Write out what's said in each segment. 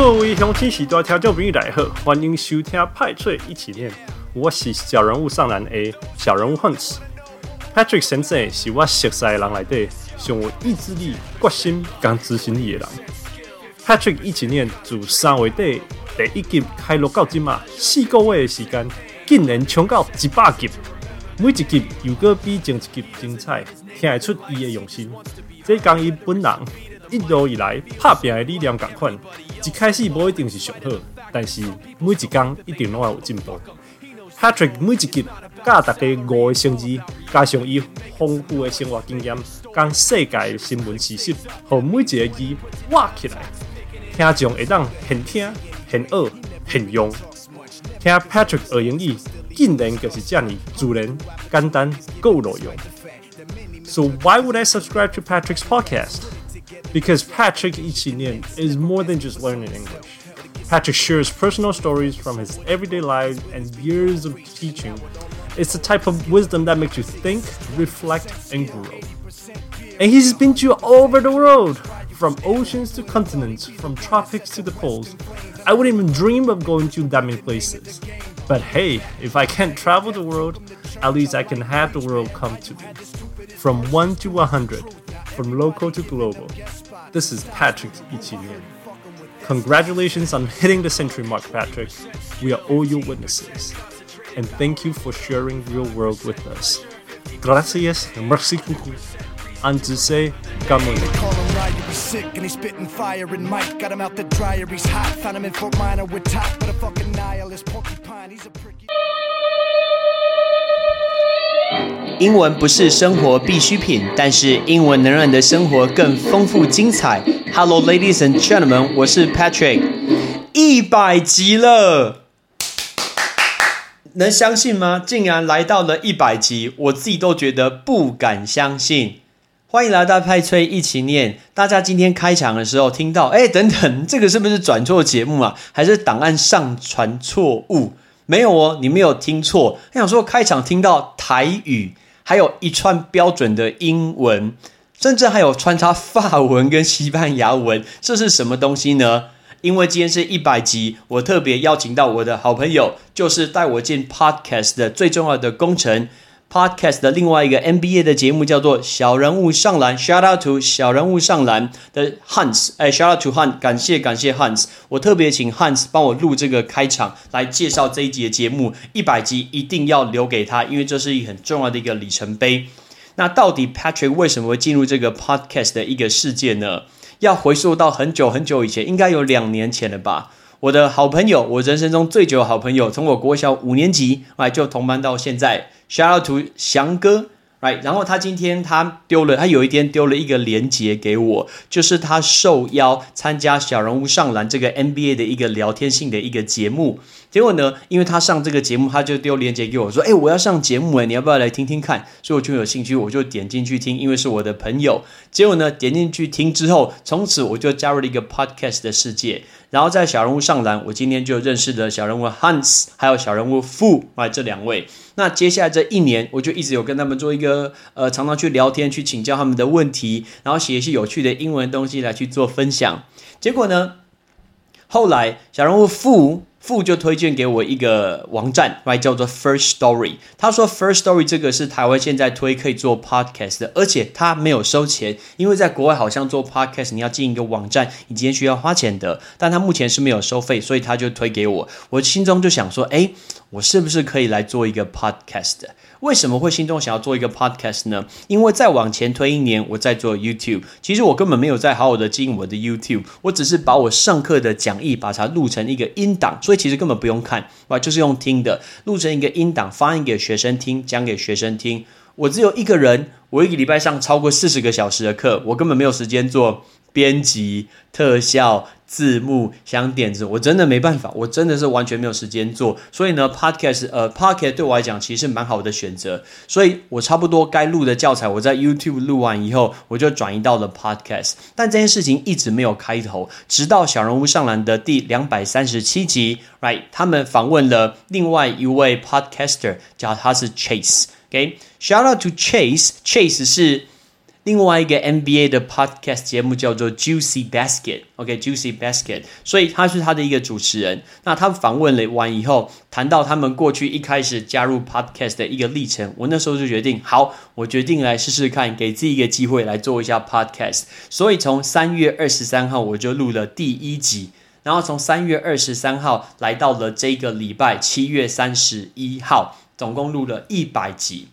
各位乡亲时代听众朋友大家好，欢迎收听派翠一起练。我是小人物上篮 A 小人物 Hunt。Patrick 先生是我熟悉的人内底上有意志力、决心、跟执行力的人。Patrick 一起练自三月底第一集开录到今嘛，四个月的时间，竟然冲到一百集。每一集又搁比前一集精彩，听得出伊的用心。这讲伊本人一路以来拍拼的力量共款，一开始无一定是上好，但是每一工一定拢会有进步。Patrick 每一集教大家五个生字，加上伊丰富的生活经验，将世界新闻事实，和每一个字画起来，听众会当现听、现学、现用。听 Patrick 学英语，竟然就是这样自然、简单、够有内容。So why would I subscribe to Patrick's podcast? Because Patrick Ichinian is more than just learning English. Patrick shares personal stories from his everyday life and years of teaching. It's the type of wisdom that makes you think, reflect, and grow. And he's been to all over the world, from oceans to continents, from tropics to the poles. I wouldn't even dream of going to that many places. But hey, if I can't travel the world, at least I can have the world come to me. From 1 to 100, from local to global. This is Patrick Ichinian. Congratulations on hitting the century mark, Patrick. We are all your witnesses. And thank you for sharing your world with us. Gracias, merci beaucoup. And to say, he's sick and he's spitting fire. And Mike got him out the dryer, he's hot. Found him in Fort Minor with top, but a fucking nihilist porcupine. He's a pricky. 英文不是生活必需品，但是英文能让你的生活更丰富精彩。Hello, ladies and gentlemen，我是 Patrick，一百集了，能相信吗？竟然来到了一百集，我自己都觉得不敢相信。欢迎来到派崔一起念。大家今天开场的时候听到，哎，等等，这个是不是转错节目啊？还是档案上传错误？没有哦，你没有听错。他想说开场听到台语，还有一串标准的英文，甚至还有穿插法文跟西班牙文，这是什么东西呢？因为今天是一百集，我特别邀请到我的好朋友，就是带我进 Podcast 的最重要的工程。Podcast 的另外一个 NBA 的节目叫做《小人物上篮》，Shout out to 小人物上篮的 Hans，哎，Shout out to Hans，感谢感谢 Hans，我特别请 Hans 帮我录这个开场，来介绍这一集的节目，一百集一定要留给他，因为这是一很重要的一个里程碑。那到底 Patrick 为什么会进入这个 Podcast 的一个世界呢？要回溯到很久很久以前，应该有两年前了吧。我的好朋友，我人生中最久的好朋友，从我国小五年级来就同班到现在。Shout out to 翔哥，right？然后他今天他丢了，他有一天丢了一个连接给我，就是他受邀参加小人物上篮这个 NBA 的一个聊天性的一个节目。结果呢，因为他上这个节目，他就丢链接给我说：“哎，我要上节目哎，你要不要来听听看？”所以我就有兴趣，我就点进去听，因为是我的朋友。结果呢，点进去听之后，从此我就加入了一个 podcast 的世界。然后在小人物上栏，我今天就认识了小人物 Hans，还有小人物 Fu 啊这两位。那接下来这一年，我就一直有跟他们做一个呃，常常去聊天，去请教他们的问题，然后写一些有趣的英文东西来去做分享。结果呢，后来小人物 Fu。富就推荐给我一个网站叫做 First Story。他说 First Story 这个是台湾现在推可以做 podcast 的，而且他没有收钱，因为在国外好像做 podcast 你要进一个网站，你今天需要花钱的，但他目前是没有收费，所以他就推给我。我心中就想说，哎，我是不是可以来做一个 podcast？为什么会心中想要做一个 podcast 呢？因为再往前推一年，我在做 YouTube，其实我根本没有在好好的经营我的 YouTube，我只是把我上课的讲义把它录成一个音档，所以其实根本不用看，啊，就是用听的，录成一个音档发音给学生听，讲给学生听。我只有一个人，我一个礼拜上超过四十个小时的课，我根本没有时间做编辑、特效。字幕想点子，我真的没办法，我真的是完全没有时间做。所以呢，podcast 呃，podcast 对我来讲其实是蛮好的选择。所以我差不多该录的教材，我在 YouTube 录完以后，我就转移到了 podcast。但这件事情一直没有开头，直到小人物上篮的第两百三十七集，right？他们访问了另外一位 podcaster，叫他是 Chase。OK，shout out to Chase，Chase 是。另外一个 NBA 的 podcast 节目叫做 Juicy Basket，OK，Juicy Basket，所以他是他的一个主持人。那他访问了完以后，谈到他们过去一开始加入 podcast 的一个历程，我那时候就决定，好，我决定来试试看，给自己一个机会来做一下 podcast。所以从三月二十三号我就录了第一集。然后从三月二十三号来到了这个礼拜七月三十一号，总共录了一百集，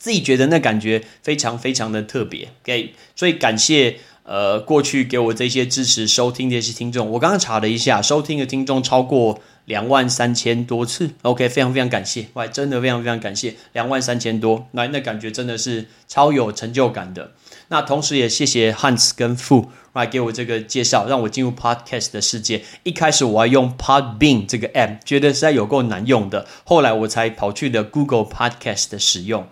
自己觉得那感觉非常非常的特别。OK，所以感谢呃过去给我这些支持收听的一些听众。我刚刚查了一下，收听的听众超过两万三千多次。OK，非常非常感谢，喂，真的非常非常感谢，两万三千多，那那感觉真的是超有成就感的。那同时也谢谢 Hans 跟 Fu 来给我这个介绍，让我进入 Podcast 的世界。一开始我要用 Podbean 这个 App，觉得实在有够难用的，后来我才跑去的 Google Podcast 的使用。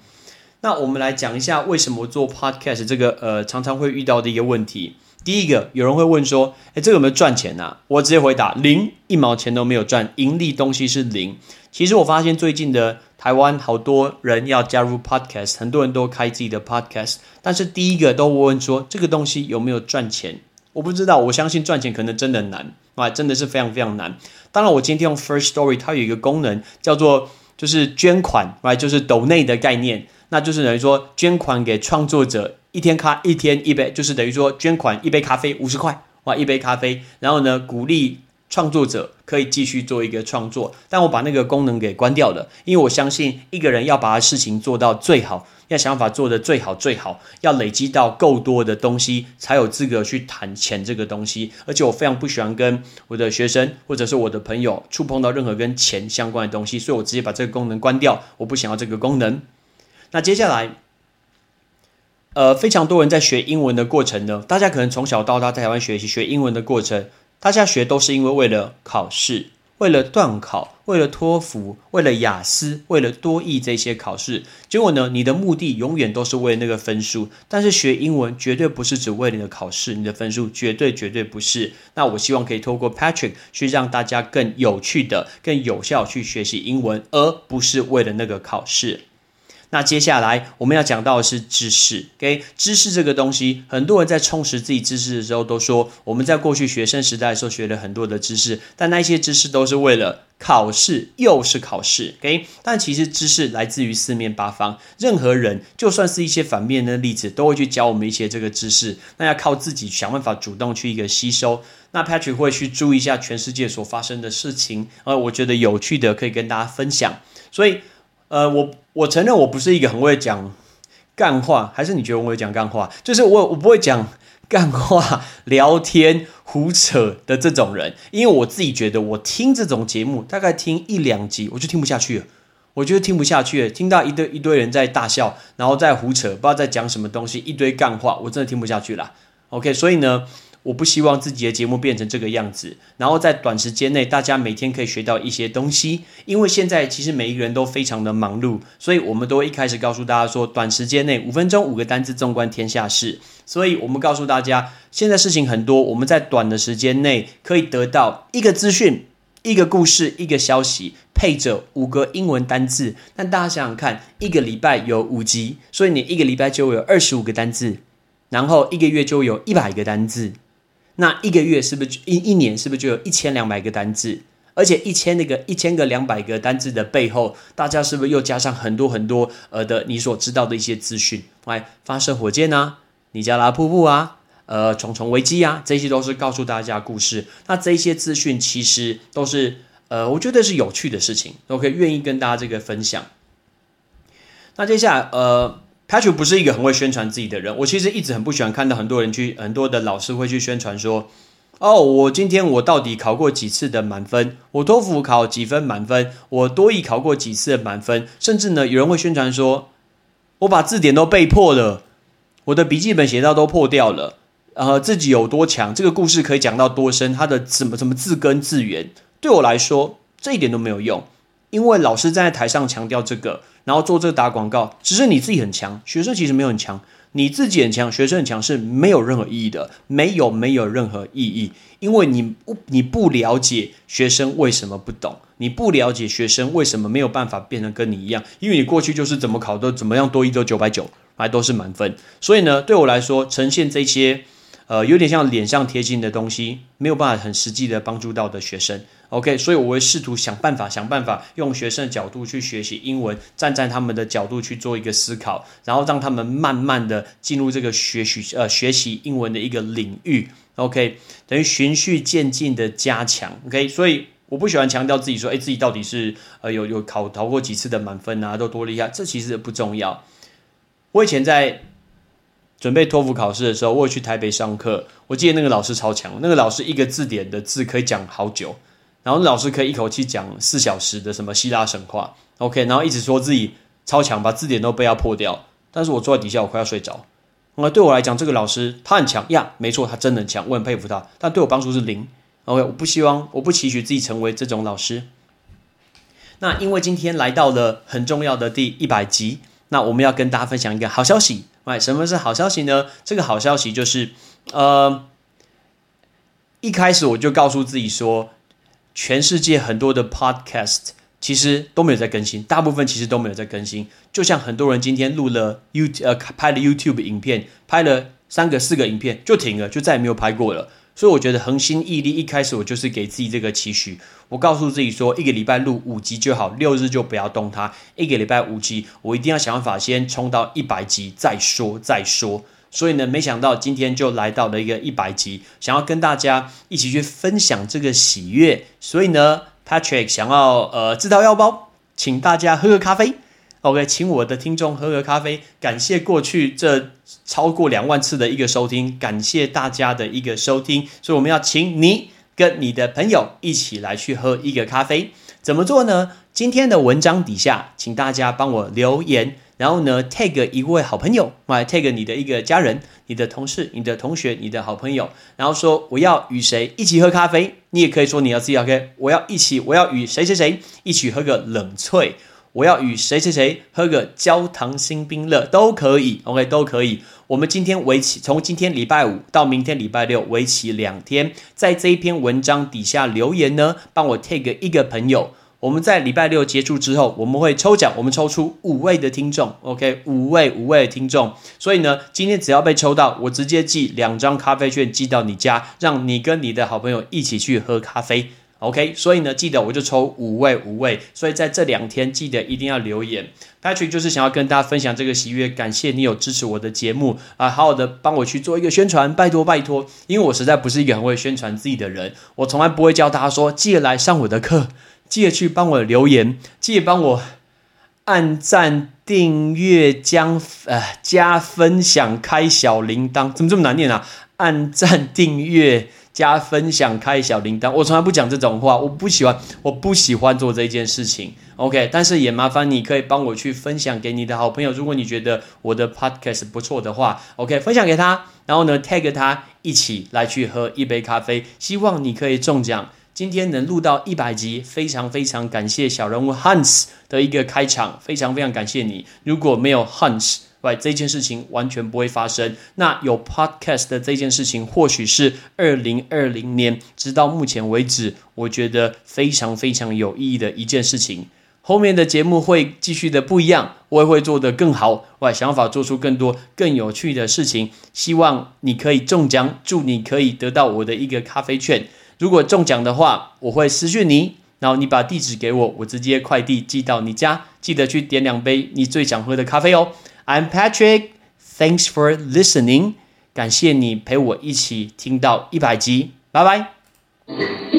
那我们来讲一下为什么做 Podcast 这个呃常常会遇到的一个问题。第一个，有人会问说：“哎，这个有没有赚钱呐？”我直接回答：零，一毛钱都没有赚，盈利东西是零。其实我发现最近的台湾好多人要加入 Podcast，很多人都开自己的 Podcast，但是第一个都问说这个东西有没有赚钱？我不知道，我相信赚钱可能真的难啊，真的是非常非常难。当然，我今天用 First Story，它有一个功能叫做就是捐款，来就是抖内的概念，那就是等于说捐款给创作者，一天咖一天一杯，就是等于说捐款一杯咖啡五十块，哇，一杯咖啡，然后呢鼓励。创作者可以继续做一个创作，但我把那个功能给关掉了，因为我相信一个人要把事情做到最好，要想法做得最好最好，要累积到够多的东西，才有资格去谈钱这个东西。而且我非常不喜欢跟我的学生或者是我的朋友触碰到任何跟钱相关的东西，所以我直接把这个功能关掉。我不想要这个功能。那接下来，呃，非常多人在学英文的过程呢，大家可能从小到大在台湾学习学英文的过程。大家学都是因为为了考试，为了段考，为了托福，为了雅思，为了多译这些考试。结果呢，你的目的永远都是为了那个分数。但是学英文绝对不是只为了你的考试，你的分数绝对绝对不是。那我希望可以透过 Patrick 去让大家更有趣的、更有效去学习英文，而不是为了那个考试。那接下来我们要讲到的是知识，OK？知识这个东西，很多人在充实自己知识的时候，都说我们在过去学生时代的时候学了很多的知识，但那些知识都是为了考试，又是考试，OK？但其实知识来自于四面八方，任何人就算是一些反面的例子，都会去教我们一些这个知识，那要靠自己想办法主动去一个吸收。那 Patrick 会去注意一下全世界所发生的事情，呃，我觉得有趣的可以跟大家分享，所以。呃，我我承认我不是一个很会讲干话，还是你觉得我会讲干话？就是我我不会讲干话、聊天、胡扯的这种人，因为我自己觉得我听这种节目，大概听一两集我就听不下去了，我觉得听不下去了，听到一堆一堆人在大笑，然后在胡扯，不知道在讲什么东西，一堆干话，我真的听不下去了。OK，所以呢。我不希望自己的节目变成这个样子，然后在短时间内，大家每天可以学到一些东西。因为现在其实每一个人都非常的忙碌，所以我们都一开始告诉大家说，短时间内五分钟五个单字，纵观天下事。所以我们告诉大家，现在事情很多，我们在短的时间内可以得到一个资讯、一个故事、一个消息，配着五个英文单字。但大家想想看，一个礼拜有五集，所以你一个礼拜就有二十五个单字，然后一个月就有一百个单字。那一个月是不是一一年是不是就有一千两百个单字？而且一千那个一千个两百个单字的背后，大家是不是又加上很多很多呃的你所知道的一些资讯？来，发射火箭啊，尼加拉瀑布啊，呃，重重危机啊，这些都是告诉大家故事。那这些资讯其实都是呃，我觉得是有趣的事情，都可以愿意跟大家这个分享。那接下来呃。Patrick 不是一个很会宣传自己的人。我其实一直很不喜欢看到很多人去，很多的老师会去宣传说：“哦，我今天我到底考过几次的满分？我托福考几分满分？我多译考过几次的满分？甚至呢，有人会宣传说：我把字典都背破了，我的笔记本写到都破掉了。呃，自己有多强？这个故事可以讲到多深？它的什么什么字根字源？对我来说，这一点都没有用。”因为老师站在台上强调这个，然后做这个打广告，只是你自己很强，学生其实没有很强，你自己很强，学生很强是没有任何意义的，没有没有任何意义，因为你不你不了解学生为什么不懂，你不了解学生为什么没有办法变成跟你一样，因为你过去就是怎么考都怎么样多一都九百九还都是满分。所以呢，对我来说，呈现这些呃有点像脸上贴金的东西，没有办法很实际的帮助到的学生。OK，所以我会试图想办法，想办法用学生的角度去学习英文，站在他们的角度去做一个思考，然后让他们慢慢的进入这个学习呃学习英文的一个领域。OK，等于循序渐进的加强。OK，所以我不喜欢强调自己说，哎，自己到底是呃有有考逃过几次的满分啊，都多厉害，这其实不重要。我以前在准备托福考试的时候，我去台北上课，我记得那个老师超强，那个老师一个字典的字可以讲好久。然后老师可以一口气讲四小时的什么希腊神话，OK，然后一直说自己超强，把字典都背要破掉。但是我坐在底下，我快要睡着。那对我来讲，这个老师他很强呀，没错，他真的很强，我很佩服他。但对我帮助是零，OK，我不希望，我不期许自己成为这种老师。那因为今天来到了很重要的第一百集，那我们要跟大家分享一个好消息。哎，什么是好消息呢？这个好消息就是，呃，一开始我就告诉自己说。全世界很多的 podcast 其实都没有在更新，大部分其实都没有在更新。就像很多人今天录了 You 呃拍了 YouTube 影片，拍了三个四个影片就停了，就再也没有拍过了。所以我觉得恒心毅力，一开始我就是给自己这个期许，我告诉自己说，一个礼拜录五集就好，六日就不要动它。一个礼拜五集，我一定要想办法先冲到一百集再说再说。所以呢，没想到今天就来到了一个一百集，想要跟大家一起去分享这个喜悦。所以呢，Patrick 想要呃自掏腰包，请大家喝个咖啡。OK，请我的听众喝个咖啡，感谢过去这超过两万次的一个收听，感谢大家的一个收听。所以我们要请你跟你的朋友一起来去喝一个咖啡，怎么做呢？今天的文章底下，请大家帮我留言。然后呢，tag 一位好朋友，来 tag 你的一个家人、你的同事、你的同学、你的好朋友，然后说我要与谁一起喝咖啡。你也可以说你要自己 OK，我要一起，我要与谁谁谁一起喝个冷萃，我要与谁谁谁喝个焦糖新冰乐都可以，OK 都可以。我们今天为期从今天礼拜五到明天礼拜六为期两天，在这一篇文章底下留言呢，帮我 tag 一个朋友。我们在礼拜六结束之后，我们会抽奖，我们抽出五位的听众，OK，五位五位的听众。所以呢，今天只要被抽到，我直接寄两张咖啡券寄到你家，让你跟你的好朋友一起去喝咖啡，OK。所以呢，记得我就抽五位五位。所以在这两天，记得一定要留言。Patrick 就是想要跟大家分享这个喜悦，感谢你有支持我的节目啊，好好的帮我去做一个宣传，拜托拜托，因为我实在不是一个很会宣传自己的人，我从来不会教大家说记得来上我的课。记得去帮我留言，记得帮我按赞、订阅、加呃加分享、开小铃铛，怎么这么难念啊？按赞、订阅、加分享、开小铃铛，我从来不讲这种话，我不喜欢，我不喜欢做这件事情。OK，但是也麻烦你可以帮我去分享给你的好朋友，如果你觉得我的 Podcast 不错的话，OK，分享给他，然后呢 tag 他一起来去喝一杯咖啡，希望你可以中奖。今天能录到一百集，非常非常感谢小人物 Hans 的一个开场，非常非常感谢你。如果没有 Hans，喂，这件事情完全不会发生。那有 Podcast 的这件事情，或许是二零二零年直到目前为止，我觉得非常非常有意义的一件事情。后面的节目会继续的不一样，我也会做得更好，我想法做出更多更有趣的事情。希望你可以中奖，祝你可以得到我的一个咖啡券。如果中奖的话，我会私讯你，然后你把地址给我，我直接快递寄到你家。记得去点两杯你最想喝的咖啡哦。I'm Patrick，Thanks for listening，感谢你陪我一起听到一百集，拜拜。